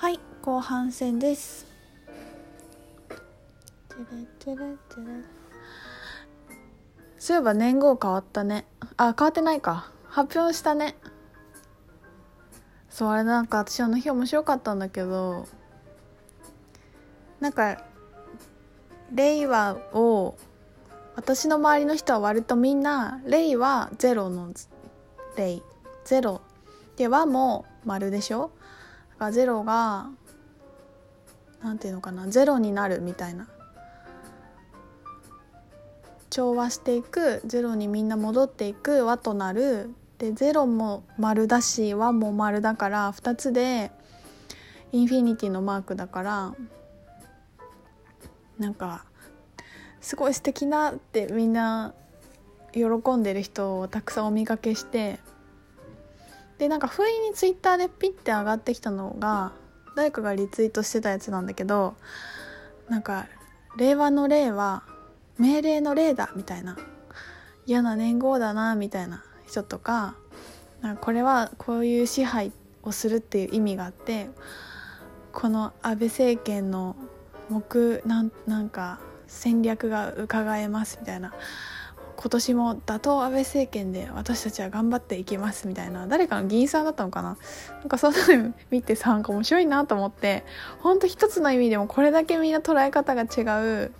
はい後半戦です。そういえば年号変わったね。あ変わってないか。発表したね。そうあれなんか私あの日面白かったんだけど。なんか令和を私の周りの人は割とみんな令和ゼロの令ゼロ。で和も丸でしょ？だからゼロがなんていうのかなゼロになるみたいな。調和していくゼロにみんな戻っていく和となる。でゼロも丸だし和も丸だから2つでインフィニティのマークだからなんかすごい素敵なってみんな喜んでる人をたくさんお見かけしてでなんか不意にツイッターでピッて上がってきたのが誰かがリツイートしてたやつなんだけどなんか「令和の令は命令の令だ」みたいな嫌な年号だなみたいな人とかなんかこれはこういう支配をするっていう意味があってこの安倍政権の目なんなんか戦略が伺えますみたいな今年も打倒安倍政権で私たちは頑張っていきますみたいな誰かの議員さんだったのかな？なんかそんなの見てさん面白いなと思ってほんと一つの意味でもこれだけみんな捉え方が違う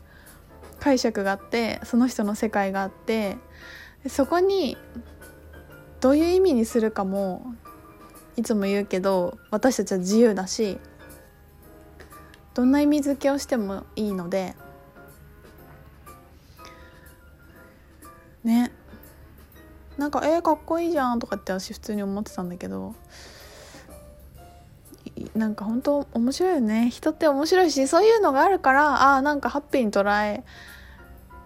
解釈があってその人の世界があってそこにどういう意味にするかもいつも言うけど私たちは自由だしどんな意味付けをしてもいいのでね。なんか「えー、かっこいいじゃん」とかって私普通に思ってたんだけど。なんか本当面白いよね。人って面白いしそういうのがあるからあなんかハッピーに捉え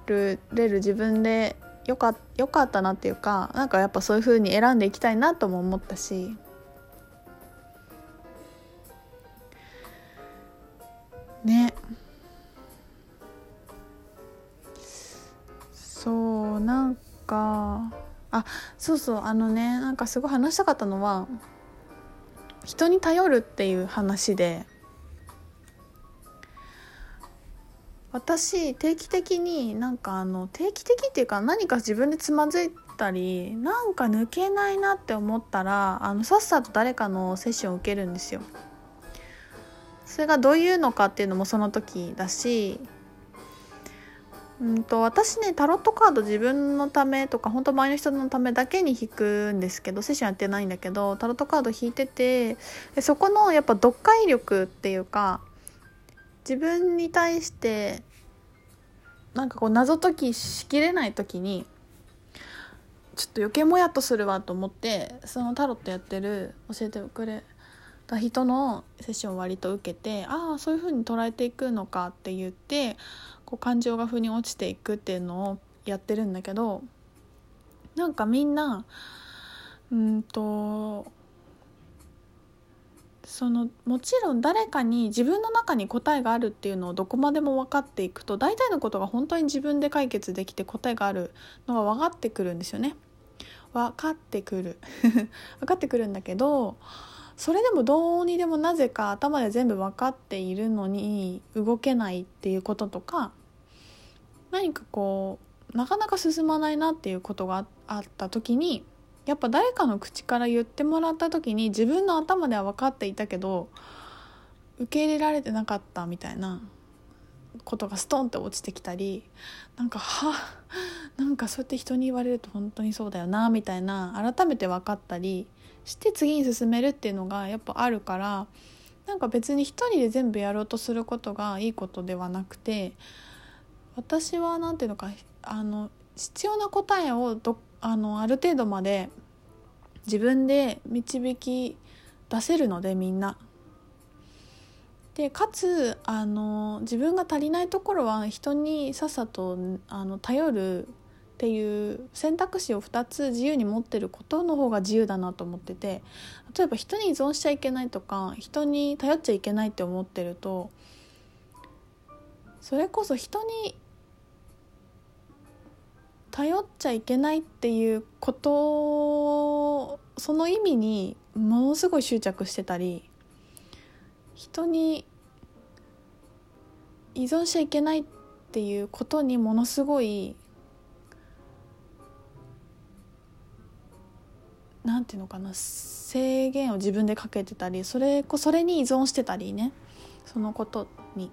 るれる自分でよかよかったなっていうかなんかやっぱそういう風に選んでいきたいなとも思ったし。ね。そうそうあのねなんかすごい話したかったのは人に頼るっていう話で私定期的になんかあの定期的っていうか何か自分でつまずいたりなんか抜けないなって思ったらあのさっさと誰かのセッションを受けるんですよ。それがどういうのかっていうのもその時だしうんと私ねタロットカード自分のためとか本当周りの人のためだけに引くんですけどセッションやってないんだけどタロットカード引いててそこのやっぱ読解力っていうか自分に対してなんかこう謎解きしきれない時にちょっと余計もやっとするわと思ってそのタロットやってる教えてくれた人のセッションを割と受けてああそういう風に捉えていくのかって言ってこう感情が腑に落ちていくっていうのをやってるんだけどなんかみんなうんとそのもちろん誰かに自分の中に答えがあるっていうのをどこまでも分かっていくと大体のことが本当に自分で解決できて答えがあるのが分かってくるんですよね。分かってくる 分かってくるんだけどそれでもどうにでもなぜか頭で全部分かっているのに動けないっていうこととか何かこうなかなか進まないなっていうことがあった時にやっぱ誰かの口から言ってもらった時に自分の頭では分かっていたけど受け入れられてなかったみたいなことがストンって落ちてきたりなんかはなんかそうやって人に言われると本当にそうだよなみたいな改めて分かったりして次に進めるっていうのがやっぱあるからなんか別に一人で全部やろうとすることがいいことではなくて私は何ていうのかあの必要な答えをどあのある程度まで自分で導き出せるのでみんな。でかつあの自分が足りないところは人にさっさとあの頼るっていう選択肢を2つ自由に持ってることの方が自由だなと思ってて例えば人に依存しちゃいけないとか人に頼っちゃいけないって思ってるとそれこそ人に頼っちゃいけないっていうことその意味にものすごい執着してたり人に依存しちゃいけないっていうことにものすごいなんていうのかな制限を自分でかけてたりそれそれに依存してたりねそのことに。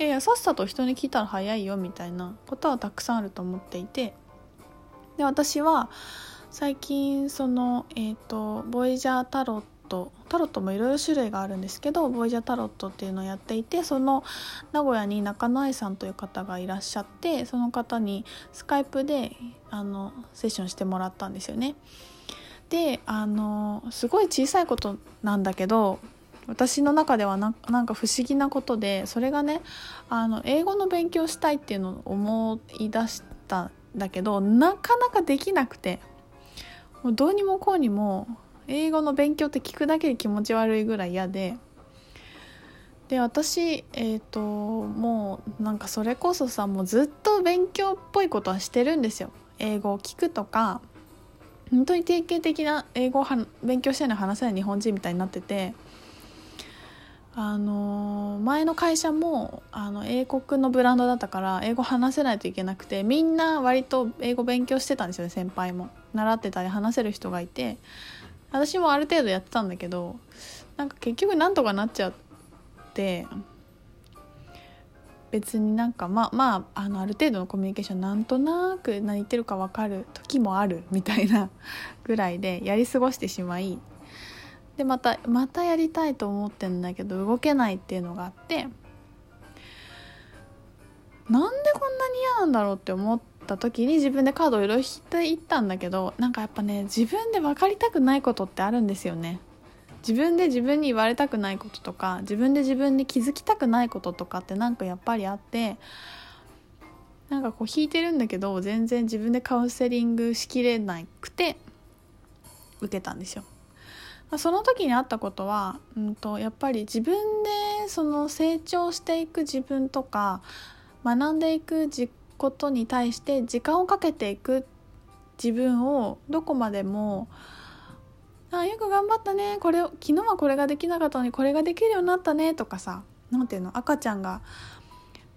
いやいやさっさと人に聞いたら早いよみたいなことはたくさんあると思っていてで私は最近そのえっ、ー、とボイジャータロットタロットもいろいろ種類があるんですけどボイジャータロットっていうのをやっていてその名古屋に中野愛さんという方がいらっしゃってその方にスカイプであのセッションしてもらったんですよね。であのすごい小さいことなんだけど私の中ではななんか不思議なことでそれがねあの英語の勉強したいっていうのを思い出したんだけどなかなかできなくてもうどうにもこうにも英語の勉強って聞くだけで気持ち悪いぐらい嫌でで私えっ、ー、ともうなんかそれこそさもうずっと勉強っぽいことはしてるんですよ。英語を聞くとか本当に定型的な英語を勉強してない話せない日本人みたいになっててあの前の会社もあの英国のブランドだったから英語話せないといけなくてみんな割と英語勉強してたんですよね先輩も。習ってたり話せる人がいて。私もある程度やってたんだけどなんか結局なんとかなっちゃって別になんかまあまああのある程度のコミュニケーションなんとなく何言ってるか分かる時もあるみたいなぐらいでやり過ごしてしまいでまたまたやりたいと思ってんだけど動けないっていうのがあってなんでこんなに嫌なんだろうって思った時に自分でカードをいろいろ引いていったんだけどなんかやっぱね自分で分かりたくないことってあるんですよね。自分で自分に言われたくないこととか自分で自分に気づきたくないこととかってなんかやっぱりあってなんかこう弾いてるんだけど全然自分でカウンセリングしきれなくて受けたんですよ。まその時にあったことは、うんと、やっぱり自分でその成長していく自分とか学んでいくことに対して時間をかけていく自分をどこまでもあよく頑張ったねこれ昨日はこれができなかったのにこれができるようになったねとかさ何ていうの赤ちゃんが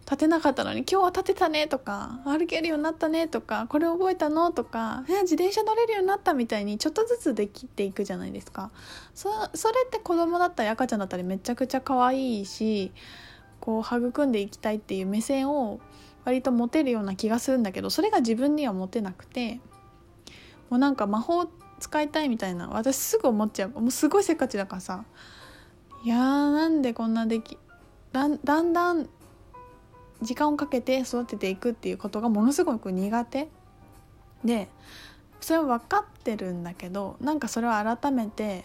立てなかったのに今日は立てたねとか歩けるようになったねとかこれ覚えたのとか自転車乗れるようになったみたいにちょっとずつできていくじゃないですか。そそれって子供だったり赤ちゃんだったりめちゃくちゃ可愛いしこう育んでいきたいっていう目線を割と持てるような気がするんだけどそれが自分には持てなくてもうなんか魔法使いたいみたいな私すぐ思っちゃう。もうすごいせっかちだからさいやーなんでこんなできだんだんだん時間をかけて育てていくっていうことがものすごく苦手。でそれは分かってるんだけどなんかそれを改めて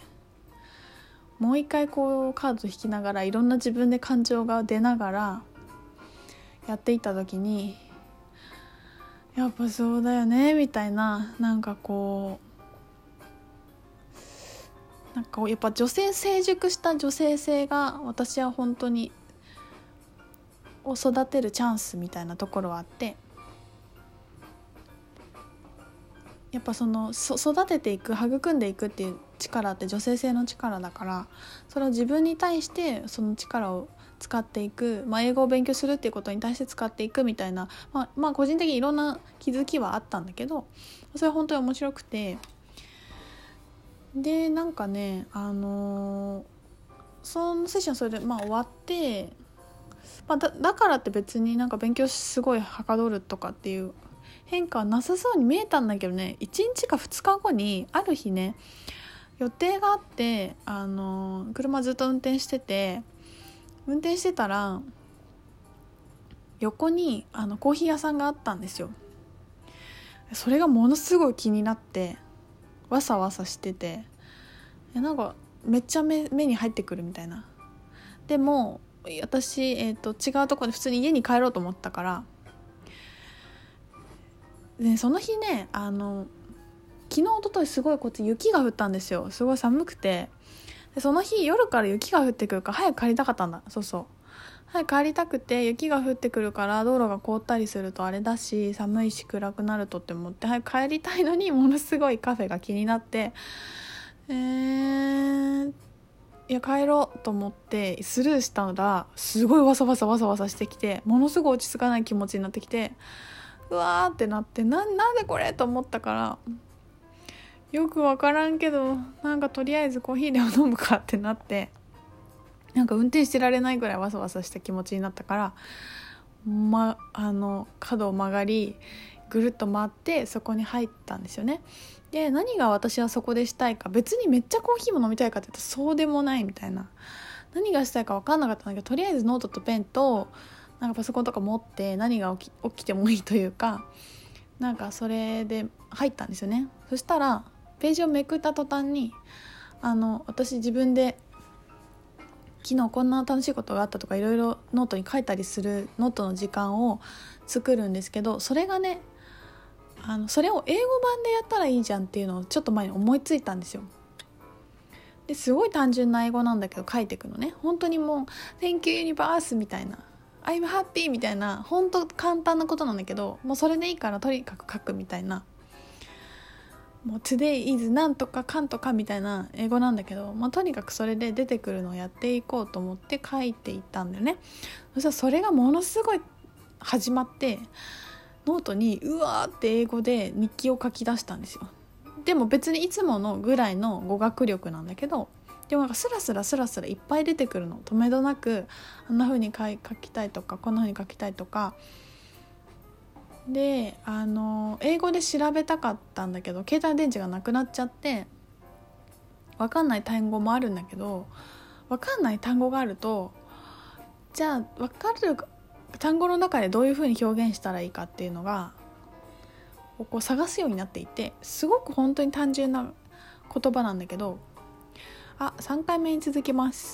もう一回こうカード引きながらいろんな自分で感情が出ながらやっていった時にやっぱそうだよねみたいななんかこうなんかやっぱ女性成熟した女性性が私は本当にを育てるチャンスみたいなところはあってやっぱその育てていく育んでいくっていう力って女性性の力だからそれを自分に対してその力を使っていく、まあ、英語を勉強するっていうことに対して使っていくみたいな、まあ、まあ個人的にいろんな気づきはあったんだけどそれは本当に面白くてでなんかねあのー、そのセッションそれでまあ終わってまあ、だだからって別になんか勉強すごいはかどるとかっていう変化はなさそうに見えたんだけどね。1日か2日後にある日ね予定があってあの車ずっと運転してて運転してたら横にあのコーヒー屋さんがあったんですよ。それがものすごい気になってわさわさしててなんかめっちゃ目目に入ってくるみたいな。でも私、えーと、違うとこで普通に家に帰ろうと思ったからでその日ねあの昨日おとといすごいこっち雪が降ったんですよ。すごい寒くて。でその日夜から雪が降ってくるから早く帰りたかったんだ。そうそう。早く帰りたくて雪が降ってくるから道路が凍ったりするとあれだし寒いし暗くなるとって思って早く帰りたいのにものすごいカフェが気になって。えー、いや帰ろうと思ってスルーしたらすごいわさわさわさわさしてきてものすごい落ち着かない気持ちになってきてうわーってなってななんでこれと思ったからよく分からんけどなんかとりあえずコーヒーでも飲むかってなってなんか運転してられないぐらいわさわさした気持ちになったからまあの角を曲がりぐるっと回ってそこに入ったんですよね。で何が私はそこでしたいか別にめっちゃコーヒーも飲みたいかって言ったらそうでもないみたいな。何がしたいか分かんなかったんだけどとりあえずノートとペンとなんかパソコンとか持って何が起きてもいいというかなんかそれで入ったんですよね。そしたらページをめくった途端にあの私自分で昨日こんな楽しいことがあったとかいろいろノートに書いたりするノートの時間を作るんですけどそれがねあのそれを英語版でやったらいいじゃんっていうのをちょっと前に思いついたんですよ。ですごい単純な英語なんだけど書いてくのね。本当にもう「Thank you Universe」みたいな「I'm happy」みたいな。本当簡単なことなんだけどもうそれでいいからとにかく書くみたいな。もう Today is なんとかかんとかみたいな英語なんだけど、まあ、とにかくそれで出てくるのをやっていこうと思って書いていったんだよね。そしたらそれがものすごい始まってノートにうわーって英語で日記を書き出したんですよ。でも別にいつものぐらいの語学力なんだけどでもなんかスラスラスラスラいっぱい出てくるの。止めどなくあんな風に書きたいとかこんな風に書きたいとか。であの英語で調べたかったんだけど携帯電池がなくなっちゃって分かんない単語もあるんだけど分かんない単語があるとじゃあ分かる単語の中でどういうふうに表現したらいいかっていうのがこう探すようになっていてすごく本当に単純な言葉なんだけどあ3回目に続きます。